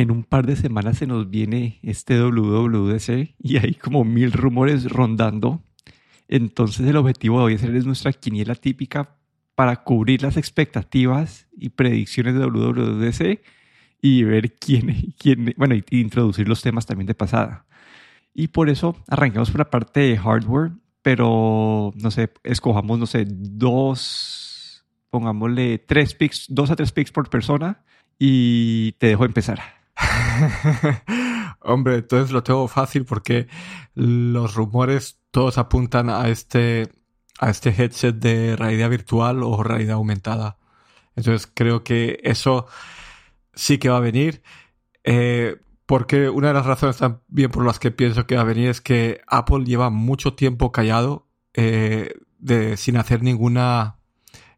en un par de semanas se nos viene este WWDC y hay como mil rumores rondando. Entonces el objetivo de hoy es nuestra quiniela típica para cubrir las expectativas y predicciones de WWDC y ver quién, quién bueno, y introducir los temas también de pasada. Y por eso arrancamos por la parte de hardware, pero no sé, escojamos, no sé, dos, pongámosle tres picks, dos a tres picks por persona y te dejo empezar. Hombre, entonces lo tengo fácil porque los rumores todos apuntan a este, a este headset de realidad virtual o realidad aumentada. Entonces creo que eso sí que va a venir. Eh, porque una de las razones también por las que pienso que va a venir es que Apple lleva mucho tiempo callado eh, de, sin hacer ninguna,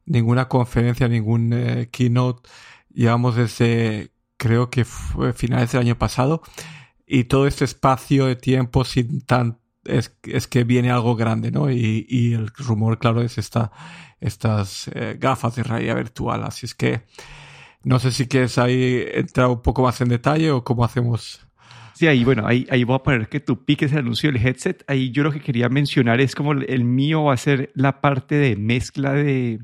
ninguna conferencia, ningún eh, keynote. Llevamos desde creo que fue finales del año pasado, y todo este espacio de tiempo sin tan es, es que viene algo grande, ¿no? Y, y el rumor, claro, es esta, estas eh, gafas de realidad virtual. Así es que no sé si quieres ahí entrar un poco más en detalle o cómo hacemos. Sí, ahí, bueno, ahí, ahí voy a poner que tú piques el anuncio del headset. Ahí yo lo que quería mencionar es como el mío va a ser la parte de mezcla de,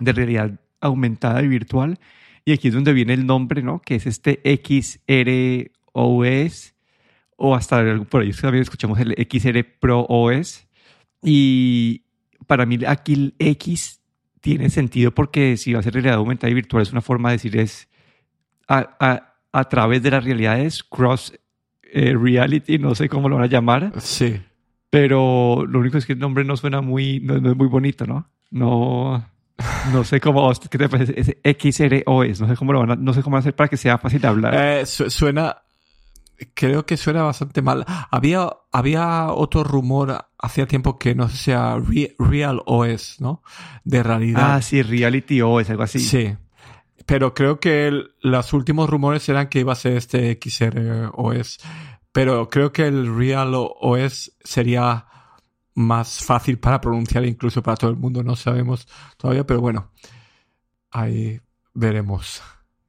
de realidad aumentada y virtual y aquí es donde viene el nombre, ¿no? Que es este XROS, o hasta por ahí también escuchamos el XR Pro OS. Y para mí aquí el X tiene sentido porque si va a ser realidad aumentada y virtual es una forma de decir es a, a, través de las realidades cross eh, reality, no sé cómo lo van a llamar. Sí. Pero lo único es que el nombre no suena muy, no es muy bonito, ¿no? No, no sé cómo, ¿qué te parece? Es XROS, no sé cómo lo van a, no sé cómo hacer para que sea fácil de hablar. Eh, suena, creo que suena bastante mal. Había, había otro rumor hacía tiempo que no sea Real OS, ¿no? De realidad. Ah, sí, Reality OS, algo así. Sí. Pero creo que los últimos rumores eran que iba a ser este XROS. Pero creo que el Real OS sería más fácil para pronunciar incluso para todo el mundo, no sabemos todavía, pero bueno, ahí veremos.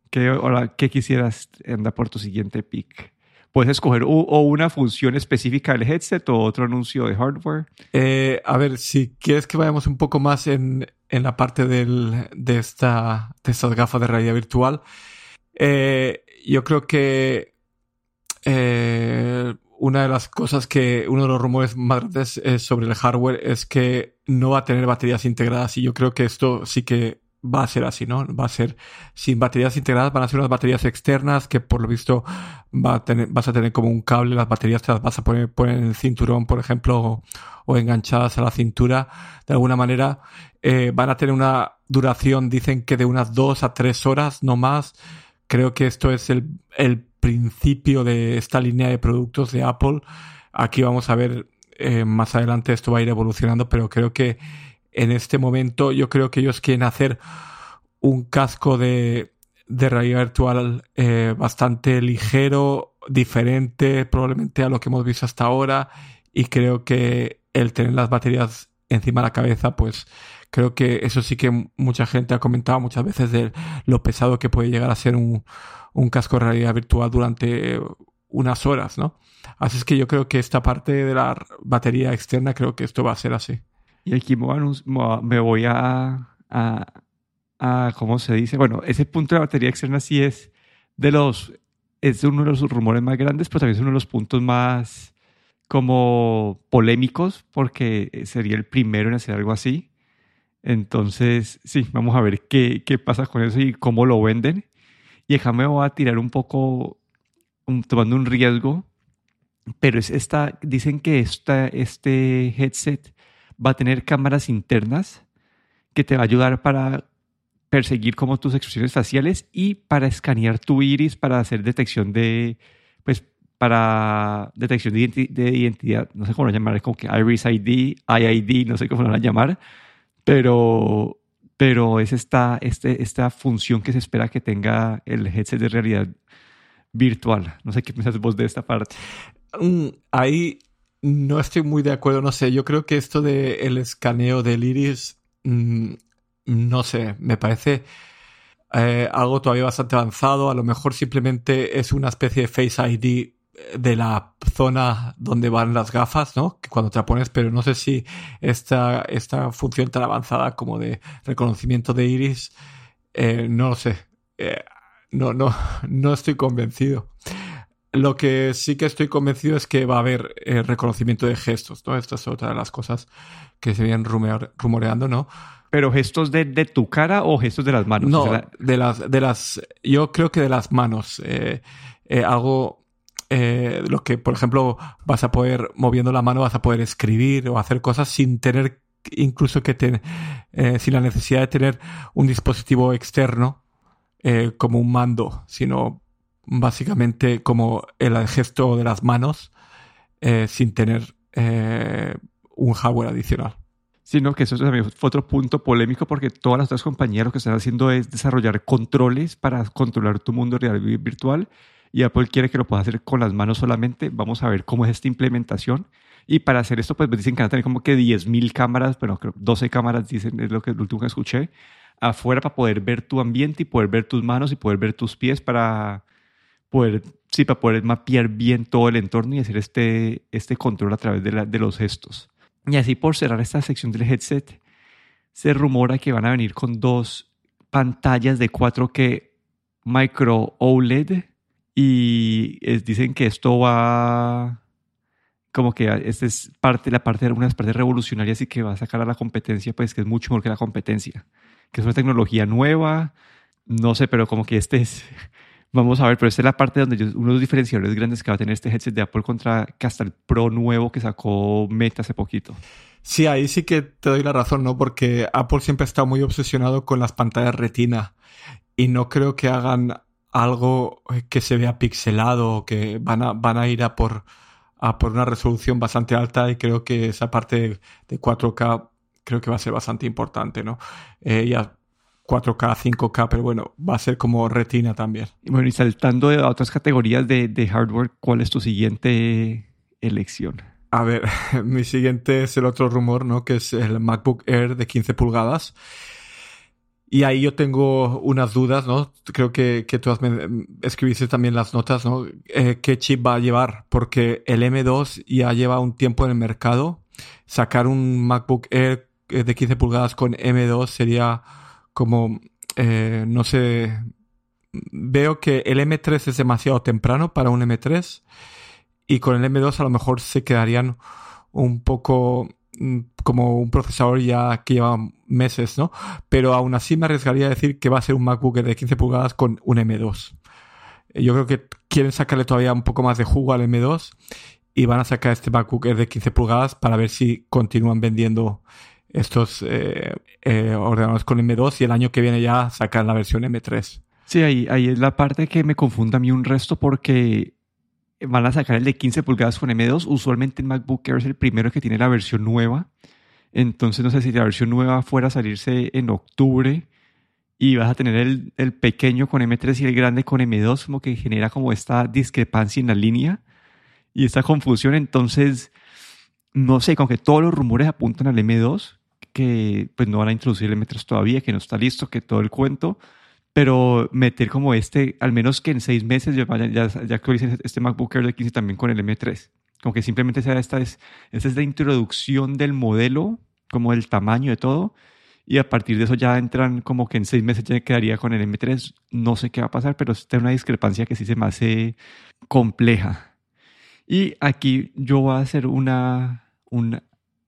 ¿Qué, ahora, ¿qué quisieras andar por tu siguiente pick? Puedes escoger o una función específica del headset o otro anuncio de hardware. Eh, a ver, si quieres que vayamos un poco más en, en la parte del, de, esta, de estas gafas de realidad virtual, eh, yo creo que eh, una de las cosas que, uno de los rumores más grandes sobre el hardware es que no va a tener baterías integradas y yo creo que esto sí que va a ser así, ¿no? Va a ser sin baterías integradas, van a ser unas baterías externas que por lo visto va a tener, vas a tener como un cable, las baterías te las vas a poner, poner en el cinturón, por ejemplo, o, enganchadas a la cintura. De alguna manera eh, van a tener una duración, dicen que de unas dos a tres horas, no más. Creo que esto es el, el principio de esta línea de productos de Apple. Aquí vamos a ver eh, más adelante esto va a ir evolucionando, pero creo que en este momento yo creo que ellos quieren hacer un casco de, de realidad virtual eh, bastante ligero, diferente probablemente a lo que hemos visto hasta ahora y creo que el tener las baterías encima de la cabeza pues creo que eso sí que mucha gente ha comentado muchas veces de lo pesado que puede llegar a ser un, un casco de realidad virtual durante unas horas, ¿no? Así es que yo creo que esta parte de la batería externa, creo que esto va a ser así. Y aquí me voy a, a, a, ¿cómo se dice? Bueno, ese punto de batería externa sí es de los, es uno de los rumores más grandes, pero también es uno de los puntos más como polémicos, porque sería el primero en hacer algo así. Entonces, sí, vamos a ver qué, qué pasa con eso y cómo lo venden. Y déjame voy a tirar un poco, tomando un riesgo, pero es esta, dicen que esta, este headset va a tener cámaras internas que te va a ayudar para perseguir como tus expresiones faciales y para escanear tu iris para hacer detección de, pues, para detección de, de identidad, no sé cómo lo llamar, como que Iris ID, IID, no sé cómo lo van a llamar, pero pero es esta, este, esta función que se espera que tenga el headset de realidad virtual. No sé qué piensas vos de esta parte. Mm, ahí no estoy muy de acuerdo, no sé, yo creo que esto del el escaneo del iris, mm, no sé, me parece... eh, algo todavía bastante avanzado. A lo mejor simplemente es una especie de Face ID de la zona donde van las gafas, ¿no? Que cuando te la pones, pero no sé si esta, esta función tan avanzada como de reconocimiento de iris, eh, no lo sé. Eh, no, no, no estoy convencido. Lo que sí que estoy convencido es que va a haber eh, reconocimiento de gestos, ¿no? Esta es otra de las cosas que se vienen rumoreando, ¿no? ¿Pero gestos de, de, tu cara o gestos de las manos? No, de las, de las, yo creo que de las manos. Eh, eh, algo, eh, lo que, por ejemplo, vas a poder, moviendo la mano, vas a poder escribir o hacer cosas sin tener, incluso que tener, eh, sin la necesidad de tener un dispositivo externo eh, como un mando, sino básicamente como el gesto de las manos eh, sin tener eh, un hardware adicional. Sino que eso también fue otro punto polémico porque todas las otras compañías lo que están haciendo es desarrollar controles para controlar tu mundo real y virtual y Apple quiere que lo puedas hacer con las manos solamente. Vamos a ver cómo es esta implementación. Y para hacer esto, pues dicen que van a tener como que 10.000 cámaras, bueno, creo 12 cámaras, dicen, es lo, que, lo último que escuché, afuera para poder ver tu ambiente y poder ver tus manos y poder ver tus pies para poder, sí, para poder mapear bien todo el entorno y hacer este, este control a través de, la, de los gestos. Y así por cerrar esta sección del headset, se rumora que van a venir con dos pantallas de 4K micro OLED y es, dicen que esto va como que esta es parte, la parte de algunas partes revolucionarias y que va a sacar a la competencia, pues que es mucho mejor que la competencia, que es una tecnología nueva, no sé, pero como que este es Vamos a ver, pero esta es la parte donde yo, uno de los diferenciadores grandes que va a tener este headset de Apple contra que hasta el Pro nuevo que sacó Meta hace poquito. Sí, ahí sí que te doy la razón, ¿no? Porque Apple siempre estado muy obsesionado con las pantallas retina y no creo que hagan algo que se vea pixelado, que van a, van a ir a por, a por una resolución bastante alta y creo que esa parte de 4K creo que va a ser bastante importante, ¿no? Eh, ya 4K, 5K, pero bueno, va a ser como retina también. Bueno, y saltando a otras categorías de, de hardware, ¿cuál es tu siguiente elección? A ver, mi siguiente es el otro rumor, ¿no? Que es el MacBook Air de 15 pulgadas. Y ahí yo tengo unas dudas, ¿no? Creo que, que tú me escribiste también las notas, ¿no? Eh, ¿Qué chip va a llevar? Porque el M2 ya lleva un tiempo en el mercado. Sacar un MacBook Air eh, de 15 pulgadas con M2 sería como, eh, no sé, veo que el M3 es demasiado temprano para un M3 y con el M2 a lo mejor se quedarían un poco mm, como un procesador ya que lleva meses, ¿no? Pero aún así me arriesgaría a decir que va a ser un MacBook de 15 pulgadas con un M2. Yo creo que quieren sacarle todavía un poco más de jugo al M2 y van a sacar este MacBook de 15 pulgadas para ver si continúan vendiendo estos eh, eh, ordenadores con M2 y el año que viene ya sacan la versión M3. Sí, ahí, ahí es la parte que me confunde a mí un resto porque van a sacar el de 15 pulgadas con M2. Usualmente el MacBook Air es el primero que tiene la versión nueva. Entonces no sé si la versión nueva fuera a salirse en octubre y vas a tener el, el pequeño con M3 y el grande con M2, como que genera como esta discrepancia en la línea y esta confusión. Entonces, no sé, con que todos los rumores apuntan al M2, que pues no van a introducir el M3 todavía, que no está listo, que todo el cuento, pero meter como este, al menos que en seis meses ya, ya, ya actualicen este MacBook Air de 15 también con el M3. Como que simplemente sea esta es, esta es la introducción del modelo, como el tamaño de todo, y a partir de eso ya entran como que en seis meses ya quedaría con el M3. No sé qué va a pasar, pero está una discrepancia que sí se me hace compleja. Y aquí yo voy a hacer una, una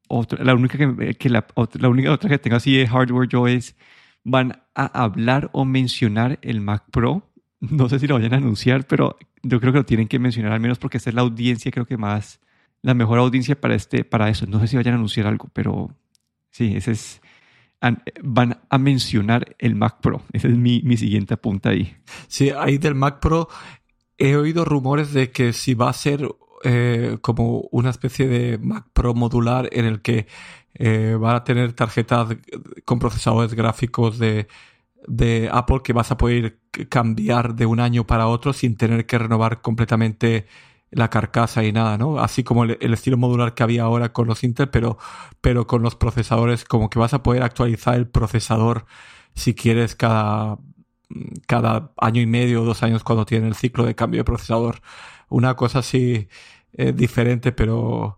otra, la única que, que la, la, única otra que tengo así de hardware yo es, van a hablar o mencionar el Mac Pro. No sé si lo vayan a anunciar, pero yo creo que lo tienen que mencionar al menos porque esta es la audiencia, creo que más, la mejor audiencia para, este, para eso. No sé si vayan a anunciar algo, pero sí, ese es, van a mencionar el Mac Pro. Ese es mi, mi siguiente apunta ahí. Sí, ahí del Mac Pro he oído rumores de que si va a ser eh, como una especie de Mac Pro modular en el que eh, va a tener tarjetas con procesadores gráficos de, Apple que vas a poder cambiar de un año para otro sin tener que renovar completamente la carcasa y nada, ¿no? Así como el, el, estilo modular que había ahora con los Intel, pero, pero con los procesadores, como que vas a poder actualizar el procesador si quieres cada cada año y medio o dos años cuando tienen el ciclo de cambio de procesador. Una cosa así eh, diferente, pero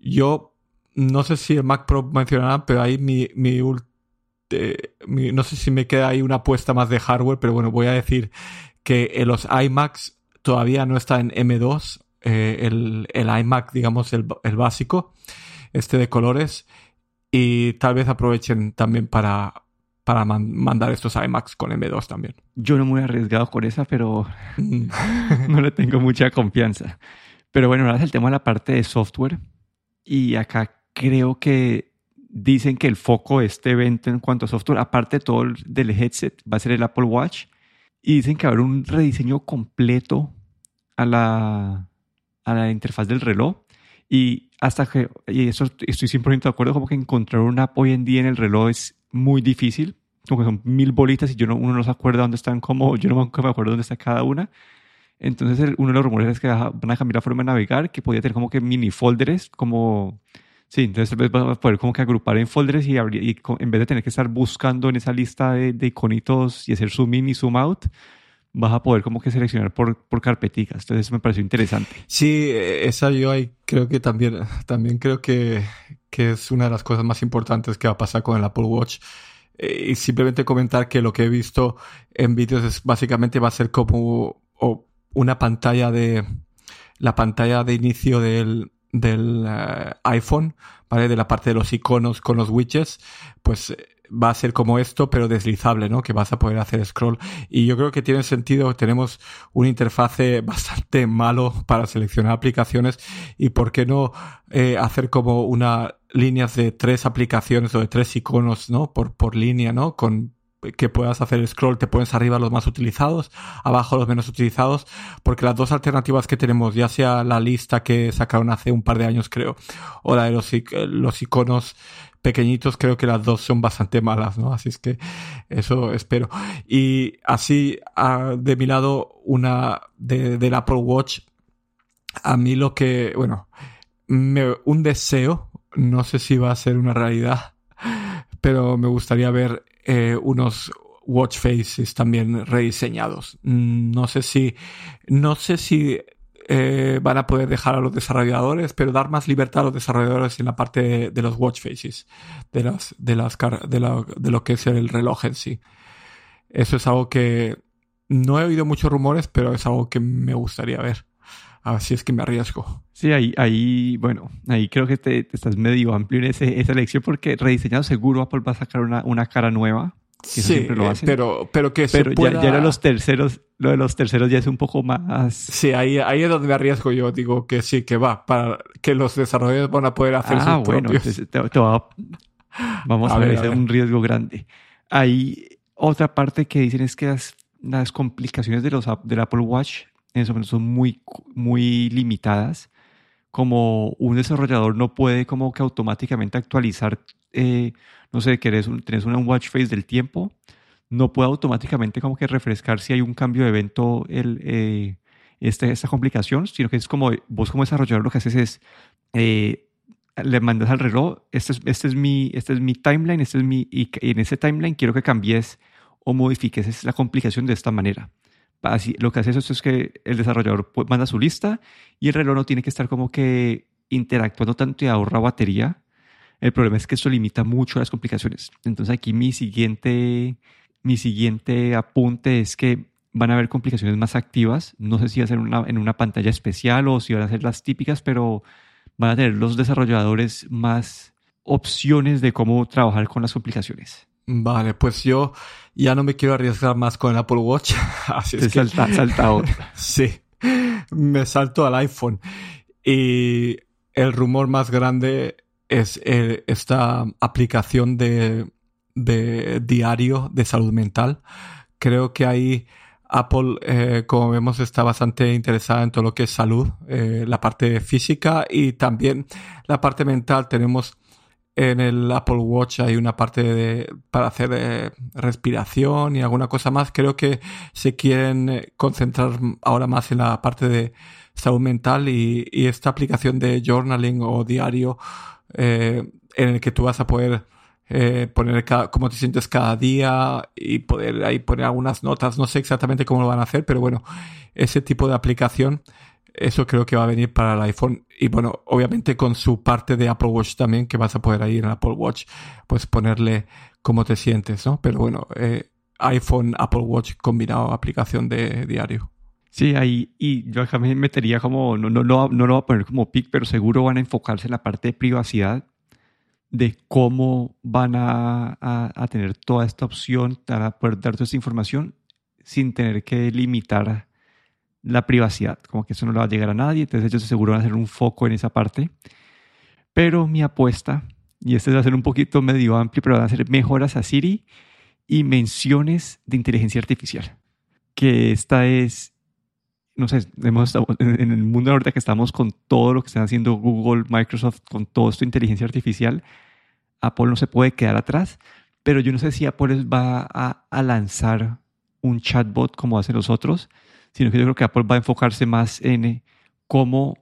yo no sé si el Mac Pro mencionará, pero ahí mi, mi, no sé si me queda ahí una apuesta más de hardware, pero bueno, voy a decir que en los iMacs todavía no está en M2, eh, el, el, iMac, digamos, el, el, básico, este de colores, y tal vez aprovechen también para, para mandar estos iMacs con M2 también. Yo no me he arriesgado con esa, pero mm. no le tengo mucha confianza. Pero bueno, ahora es el tema de la parte de software. Y acá creo que dicen que el foco de este evento en cuanto a software, aparte de todo del headset, va a ser el Apple Watch. Y dicen que haber un rediseño completo a la, a la interfaz del reloj. Y hasta que, y eso estoy 100% de acuerdo, como que encontrar una app hoy en día en el reloj es muy difícil. Como que son mil bolitas y yo no, uno no se acuerda dónde están, como yo no me acuerdo dónde está cada una. Entonces, uno de los rumores es que van a cambiar la forma de navegar, que podía tener como que mini folders, como Sí, entonces vas a poder como que agrupar en folders y, y, en vez de tener que estar buscando en esa lista de, de, iconitos y hacer zoom in y zoom out, vas a poder como que seleccionar por, por carpeticas. Entonces eso me pareció interesante. Sí, esa yo ahí creo que también, también creo que, que es una de las cosas más importantes que va a pasar con el Apple Watch. Eh, y simplemente comentar que lo que he visto en vídeos es básicamente va a ser como una pantalla de la pantalla de inicio del, del eh, iPhone, ¿vale? De la parte de los iconos con los widgets, pues eh, va a ser como esto, pero deslizable, ¿no? Que vas a poder hacer scroll. Y yo creo que tiene sentido. Tenemos una interfase bastante malo para seleccionar aplicaciones. Y por qué no eh, hacer como una líneas de tres aplicaciones o de tres iconos, ¿no? Por, por línea, ¿no? Con que puedas hacer scroll, te pones arriba los más utilizados, abajo los menos utilizados, porque las dos alternativas que tenemos, ya sea la lista que sacaron hace un par de años creo, o la de los, los iconos pequeñitos, creo que las dos son bastante malas, ¿no? Así es que eso espero. Y así, de mi lado, una de, del Apple Watch, a mí lo que, bueno, me, un deseo, no sé si va a ser una realidad, pero me gustaría ver eh, unos watch faces también rediseñados. No sé si, no sé si eh, van a poder dejar a los desarrolladores, pero dar más libertad a los desarrolladores en la parte de, los watch faces, de las, de las, de, de lo que es el reloj en sí. Eso es algo que no he oído muchos rumores, pero es algo que me gustaría ver. Así es que me arriesgo. Sí, ahí, ahí bueno, ahí creo que te, estás medio amplio en ese, esa elección porque rediseñado seguro Apple va a sacar una, una cara nueva. Que sí, lo eh, pero, pero que pero ya, ya los terceros, lo de los terceros ya es un poco más... Sí, ahí, ahí es donde me arriesgo yo. Digo que sí, que va, para que los desarrolladores van a poder hacer ah, bueno, vamos a, ver, es un riesgo grande. Hay otra parte que dicen es que las, las complicaciones de los, del Apple Watch en ese momento son muy, muy limitadas. Como un desarrollador no puede como que automáticamente actualizar, eh, no sé, que eres un, tenés una watch face del tiempo, no puede automáticamente como que refrescar si hay un cambio de evento el, eh, este, esta complicación, sino que es como vos como desarrollador lo que haces es eh, le mandas al reloj, este es, este es, mi, este es mi timeline, este es mi, y en ese timeline quiero que cambies o modifiques la complicación de esta manera lo que hace eso es que el desarrollador manda su lista y el reloj no tiene que estar como que interactuando tanto y ahorra batería. El problema es que eso limita mucho las complicaciones. Entonces aquí mi siguiente, mi siguiente apunte es que van a haber complicaciones más activas. No sé si va a ser una, en una pantalla especial o si van a ser las típicas, pero van a tener los desarrolladores más opciones de cómo trabajar con las complicaciones. Vale, pues yo ya no me quiero arriesgar más con el Apple Watch. Así es que... salta, salta sí, me salto al iPhone. Y el rumor más grande es eh, esta aplicación de, de, diario de salud mental. Creo que ahí Apple, eh, como vemos, está bastante interesada en todo lo que es salud, eh, la parte física y también la parte mental. Tenemos en el Apple Watch hay una parte de, para hacer eh, respiración y alguna cosa más. Creo que se quieren eh, concentrar ahora más en la parte de salud mental y, esta aplicación de journaling o diario eh, en el que tú vas a poder poner cómo te sientes cada día y poder ahí poner algunas notas. No sé exactamente cómo lo van a hacer, pero bueno, ese tipo de aplicación, eso creo que va a venir para el iPhone. Y bueno, obviamente con su parte de Apple Watch también, que vas a poder ahí en Apple Watch, pues ponerle cómo te sientes, ¿no? Pero bueno, eh, iPhone, Apple Watch combinado, aplicación de diario. Sí, ahí, y yo me metería como, no, no, no, no lo voy a poner como pick, pero seguro van a enfocarse en la parte de privacidad, de cómo van a, a, tener toda esta opción para poder dar toda esta información sin tener que limitar la privacidad, como que eso no le va a llegar a nadie, entonces ellos seguro van a hacer un foco en esa parte. Pero mi apuesta, y este va a ser un poquito medio amplio, pero van a ser mejoras a Siri y menciones de inteligencia artificial, que esta es no sé, hemos en el mundo ahorita que estamos con todo lo que están haciendo Google, Microsoft, con todo esto de inteligencia artificial, Apple no se puede quedar atrás, pero yo no sé si Apple va a, lanzar un chatbot como hacen los otros, sino que yo creo que Apple va a enfocarse más en eh, cómo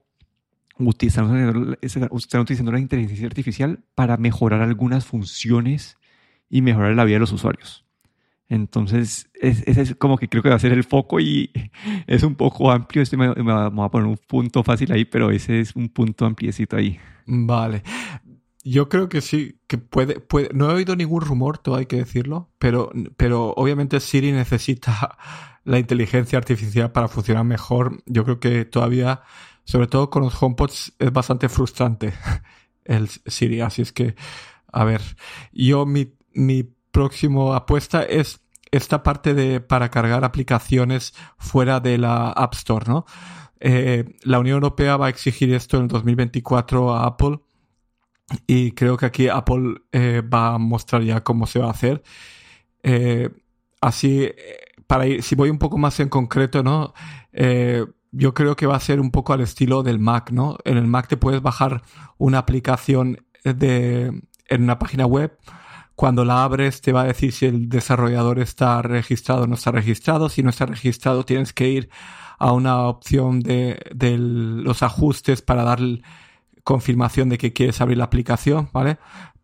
están utilizando la inteligencia artificial para mejorar algunas funciones y mejorar la vida de los usuarios. Entonces, ese es, como que creo que va a ser el foco y es un poco amplio. Este me, me, va a poner un punto fácil ahí, pero ese es un punto ampliecito ahí. Vale. Yo creo que sí, que puede, puede. No he oído ningún rumor, todo hay que decirlo, pero, pero obviamente Siri necesita la inteligencia artificial para funcionar mejor. Yo creo que todavía, sobre todo con los HomePods, es bastante frustrante el Siri. Así es que, a ver, yo mi, mi próximo apuesta es esta parte de para cargar aplicaciones fuera de la App Store, ¿no? Eh, la Unión Europea va a exigir esto en el 2024 a Apple y creo que aquí Apple eh, va a mostrar ya cómo se va a hacer. Eh, así, para ir, si voy un poco más en concreto, ¿no? yo creo que va a ser un poco al estilo del Mac, ¿no? En el Mac te puedes bajar una aplicación de, en una página web cuando la abres te va a decir si el desarrollador está registrado o no está registrado. Si no está registrado tienes que ir a una opción de, los ajustes para dar confirmación de que quieres abrir la aplicación, ¿vale?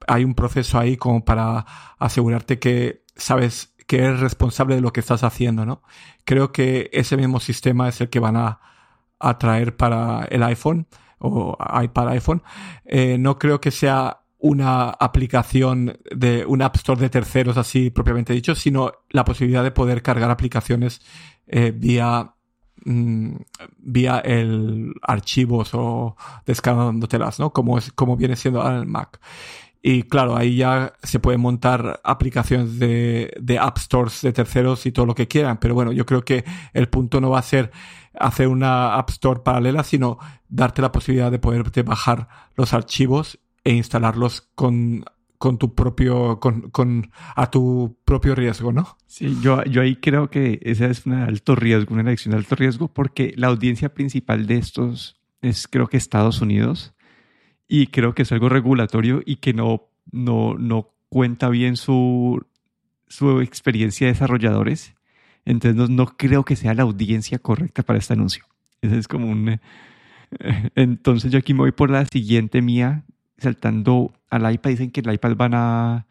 Hay un proceso ahí como para asegurarte que sabes que eres responsable de lo que estás haciendo, ¿no? Creo que ese mismo sistema es el que van a, traer para el iPhone o iPad iPhone. Eh, no creo que sea una aplicación de un App Store de terceros, así propiamente dicho, sino la posibilidad de poder cargar aplicaciones eh, vía, mm, vía el archivos o descargándotelas, ¿no? Como, es, como viene siendo ahora el Mac. Y claro, ahí ya se pueden montar aplicaciones de, de App Stores de terceros y todo lo que quieran. Pero bueno, yo creo que el punto no va a ser hacer una App Store paralela, sino darte la posibilidad de poderte bajar los archivos e instalarlos con, con tu propio, con, con, a tu propio riesgo, ¿no? Sí, yo, yo ahí creo que esa es una alto riesgo, una elección de alto riesgo, porque la audiencia principal de estos es creo que Estados Unidos y creo que es algo regulatorio y que no, no, no cuenta bien su, su experiencia de desarrolladores. Entonces no, no, creo que sea la audiencia correcta para este anuncio. Ese es como un... Entonces yo aquí me voy por la siguiente mía, saltando al iPad, dicen que el iPad van a...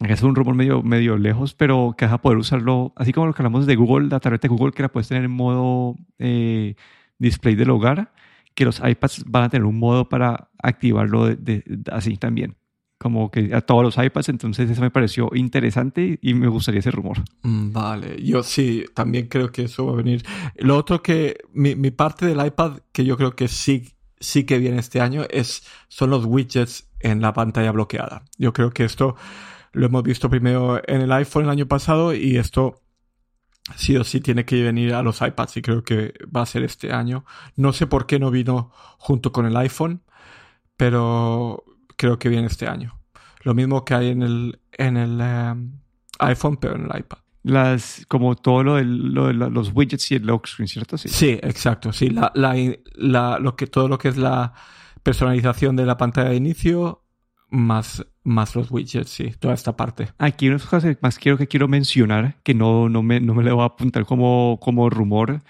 Es un rumor medio, medio lejos, pero que vas a poder usarlo, así como lo que hablamos de Google, la tableta de Google, que la puedes tener en modo eh, display del hogar, que los iPads van a tener un modo para activarlo de, así también como que a todos los iPads, entonces eso me pareció interesante y me gustaría ese rumor. Mm, vale, yo sí, también creo que eso va a venir. Lo otro que, mi, mi parte del iPad, que yo creo que sí sí que viene este año es, son los widgets en la pantalla bloqueada. Yo creo que esto lo hemos visto primero en el iPhone el año pasado y esto sí o sí tiene que venir a los iPads y creo que va a ser este año. No sé por qué no vino junto con el iPhone, pero creo que viene este año. Lo mismo que hay en el, en el em, iPhone, pero en el iPad las como todo lo de, los widgets y el lock screen, ¿cierto? Sí, sí exacto. Sí, la, la, lo que, todo lo que es la personalización de la pantalla de inicio más, más los widgets, sí, toda esta parte. Aquí unas cosas más quiero que quiero mencionar, que no, no, me, no me le voy a apuntar como, como rumor,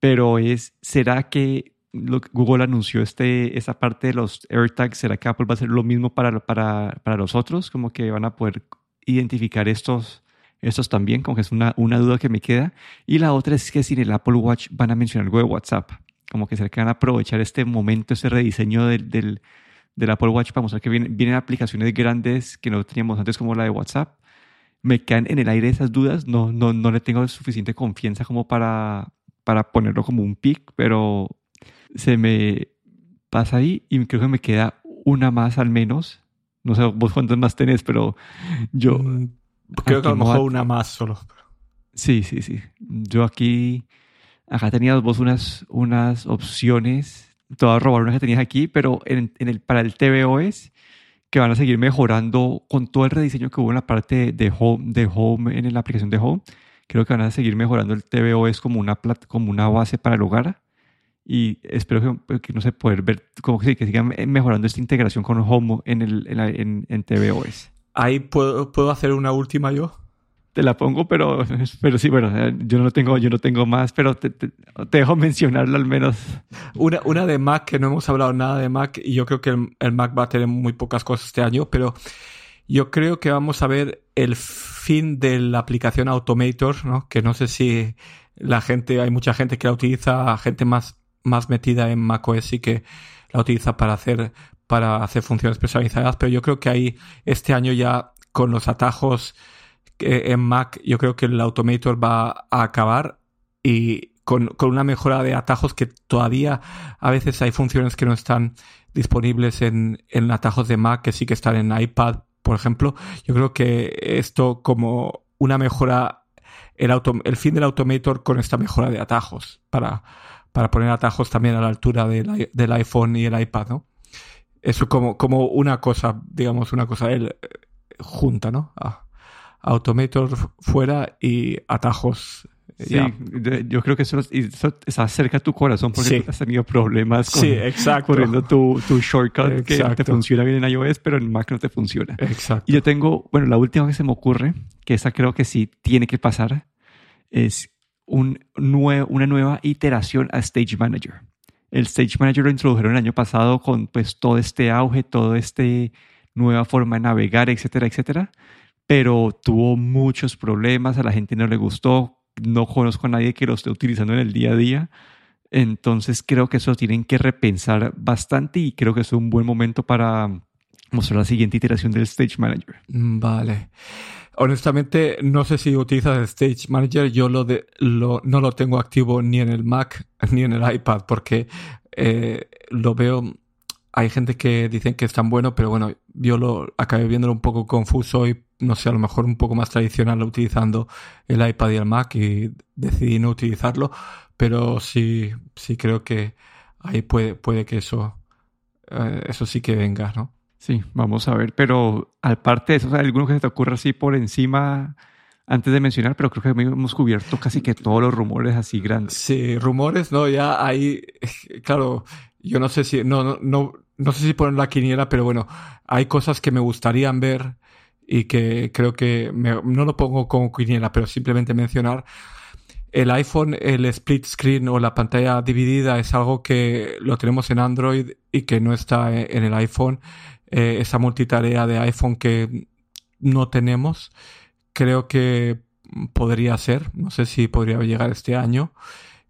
pero es, ¿será que Google anunció este, esta parte de los AirTags. ¿Será que Apple va a hacer lo mismo para, para, para los otros? Como que van a poder identificar estos, estos también, como que es una, una duda que me queda. Y la otra es que si el Apple Watch van a mencionar algo de WhatsApp. Como que será que van a aprovechar este momento, este rediseño del, del, del Apple Watch para mostrar que vienen, vienen aplicaciones grandes que no teníamos antes, como la de WhatsApp. Me quedan en el aire esas dudas. No, no, no le tengo suficiente confianza como para, para ponerlo como un pick, pero se me pasa ahí y creo que me queda una más al menos. No sé vos cuántas más tenés, pero yo... Mm, creo que a lo mejor una más solo. Sí, sí, sí. Yo aquí... Acá tenías vos unas, unas opciones. Te voy a robar unas que tenías aquí, pero en, en el, para el tvOS que van a seguir mejorando con todo el rediseño que hubo en la parte de Home, de home en la aplicación de Home. Creo que van a seguir mejorando el tvOS como una, como una base para el hogar y espero que, no se poder ver, como que, sí, que sigan mejorando esta integración con Homo en, el, en, en, tvOS. Ahí puedo, puedo hacer una última yo. Te la pongo, pero, pero sí, bueno, eh, yo no tengo, yo no tengo más, pero te, te, dejo mencionarlo al menos. Una, una de Mac, que no hemos hablado nada de Mac, y yo creo que el, Mac va a tener muy pocas cosas este año, pero yo creo que vamos a ver el fin de la aplicación Automator, ¿no? Que no sé si la gente, hay mucha gente que la utiliza, gente más más metida en macOS y que la utiliza para hacer, para hacer funciones personalizadas, pero yo creo que ahí este año ya con los atajos en Mac, yo creo que el Automator va a acabar y con, con, una mejora de atajos que todavía a veces hay funciones que no están disponibles en, en atajos de Mac, que sí que están en iPad, por ejemplo. Yo creo que esto como una mejora, el, auto, el fin del Automator con esta mejora de atajos para, para poner atajos también a la altura del, del iPhone y el iPad, ¿no? Eso como, como una cosa, digamos, una cosa él, junta, ¿no? Automator fuera y atajos. Sí, yo creo que eso, eso, está cerca a tu corazón porque has tenido problemas con sí, exacto. corriendo tu, tu shortcut que te funciona bien en iOS, pero en Mac no te funciona. Exacto. Y yo tengo, bueno, la última que se me ocurre, que esa creo que sí tiene que pasar, es un una nueva iteración a Stage Manager. El Stage Manager lo introdujeron el año pasado con pues todo este auge, todo este nueva forma de navegar, etcétera, etcétera, pero tuvo muchos problemas, a la gente no le gustó, no conozco a nadie que lo esté utilizando en el día a día. Entonces creo que eso tienen que repensar bastante y creo que es un buen momento para mostrar la siguiente iteración del Stage Manager. Vale. Honestamente, no sé si utilizas el Stage Manager. Yo lo de, lo, no lo tengo activo ni en el Mac ni en el iPad porque eh, lo veo. Hay gente que dicen que es tan bueno, pero bueno, yo lo acabé viéndolo un poco confuso y no sé, a lo mejor un poco más tradicional utilizando el iPad y el Mac y decidí no utilizarlo. Pero sí, sí creo que ahí puede, puede que eso, eh, eso sí que venga, ¿no? Sí, vamos a ver, pero aparte de eso, ¿hay alguno que se te ocurra así por encima antes de mencionar, pero creo que hemos cubierto casi que todos los rumores así grandes. Sí, rumores, no, ya hay, claro, yo no sé si, no, no, no, no sé si poner la quiniela, pero bueno, hay cosas que me gustarían ver y que creo que no lo pongo como quiniela, pero simplemente mencionar. El iPhone, el split screen o la pantalla dividida es algo que lo tenemos en Android y que no está en el iPhone eh, esa multitarea de iPhone que no tenemos. Creo que podría ser, no sé si podría llegar este año,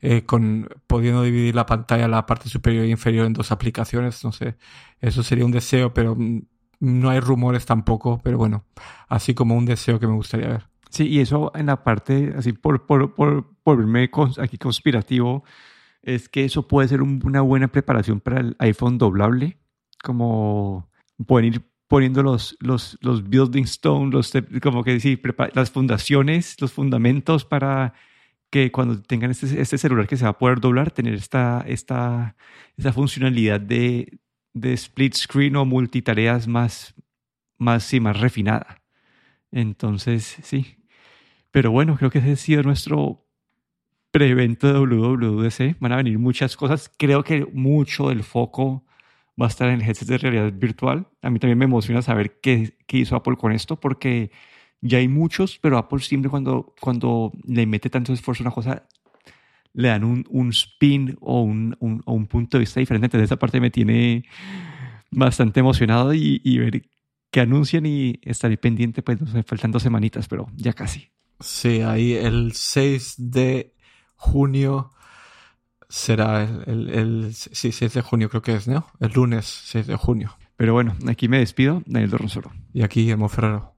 eh, con pudiendo dividir la pantalla, la parte superior e inferior en dos aplicaciones, no sé, eso sería un deseo, pero no hay rumores tampoco, pero bueno, así como un deseo que me gustaría ver. Sí, y eso en la parte, así por, por, por, por verme aquí conspirativo, es que eso puede ser una buena preparación para el iPhone doblable, como pueden ir poniendo los, los, los building stones, los, como que sí, las fundaciones, los fundamentos para que cuando tengan este, este, celular que se va a poder doblar, tener esta, esta, esta funcionalidad de, de split screen o multitareas más, más, sí, más refinada. Entonces, sí. Pero bueno, creo que ese ha sido nuestro pre-evento de WWDC. Van a venir muchas cosas. Creo que mucho del foco va a estar en el headset de realidad virtual. A mí también me emociona saber qué, qué hizo Apple con esto, porque ya hay muchos, pero Apple siempre cuando, cuando le mete tanto esfuerzo a una cosa, le dan un, un spin o un, un, o un punto de vista diferente. Entonces esa parte me tiene bastante emocionado y, y ver que anuncian y estaré pendiente, pues no sé, faltan dos semanitas, pero ya casi. Sí, ahí el 6 de junio será el, el, el sí, 6 de junio creo que es, ¿no? El lunes 6 de junio. Pero bueno, aquí me despido, Daniel Dorronsoro. Y aquí, Emo Ferrero.